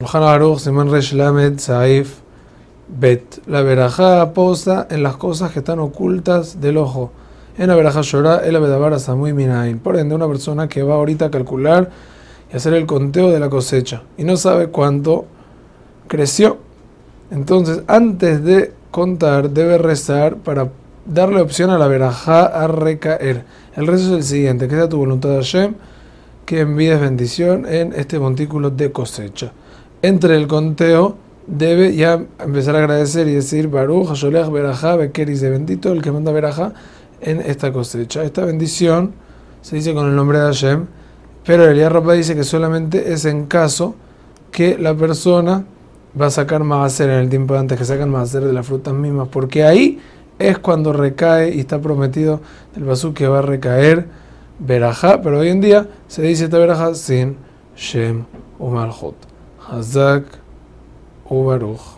Aruch, Simón Resh Lamed, Bet. La verajá posa en las cosas que están ocultas del ojo. En la verajá llora, el abedabara Samui Minain. Por ende, una persona que va ahorita a calcular y hacer el conteo de la cosecha y no sabe cuánto creció. Entonces, antes de contar, debe rezar para darle opción a la verajá a recaer. El rezo es el siguiente: que sea tu voluntad, Hashem, que envíes bendición en este montículo de cosecha entre el conteo, debe ya empezar a agradecer y decir Baruch, Hasholech, Berajá, Bekeris bendito, el que manda Berajá en esta cosecha. Esta bendición se dice con el nombre de Hashem, pero el Rabba dice que solamente es en caso que la persona va a sacar hacer en el tiempo de antes que sacan hacer de las frutas mismas, porque ahí es cuando recae y está prometido del basú que va a recaer Berajá, pero hoy en día se dice esta Berajá sin Shem o Malchut. Hazak Oberuch.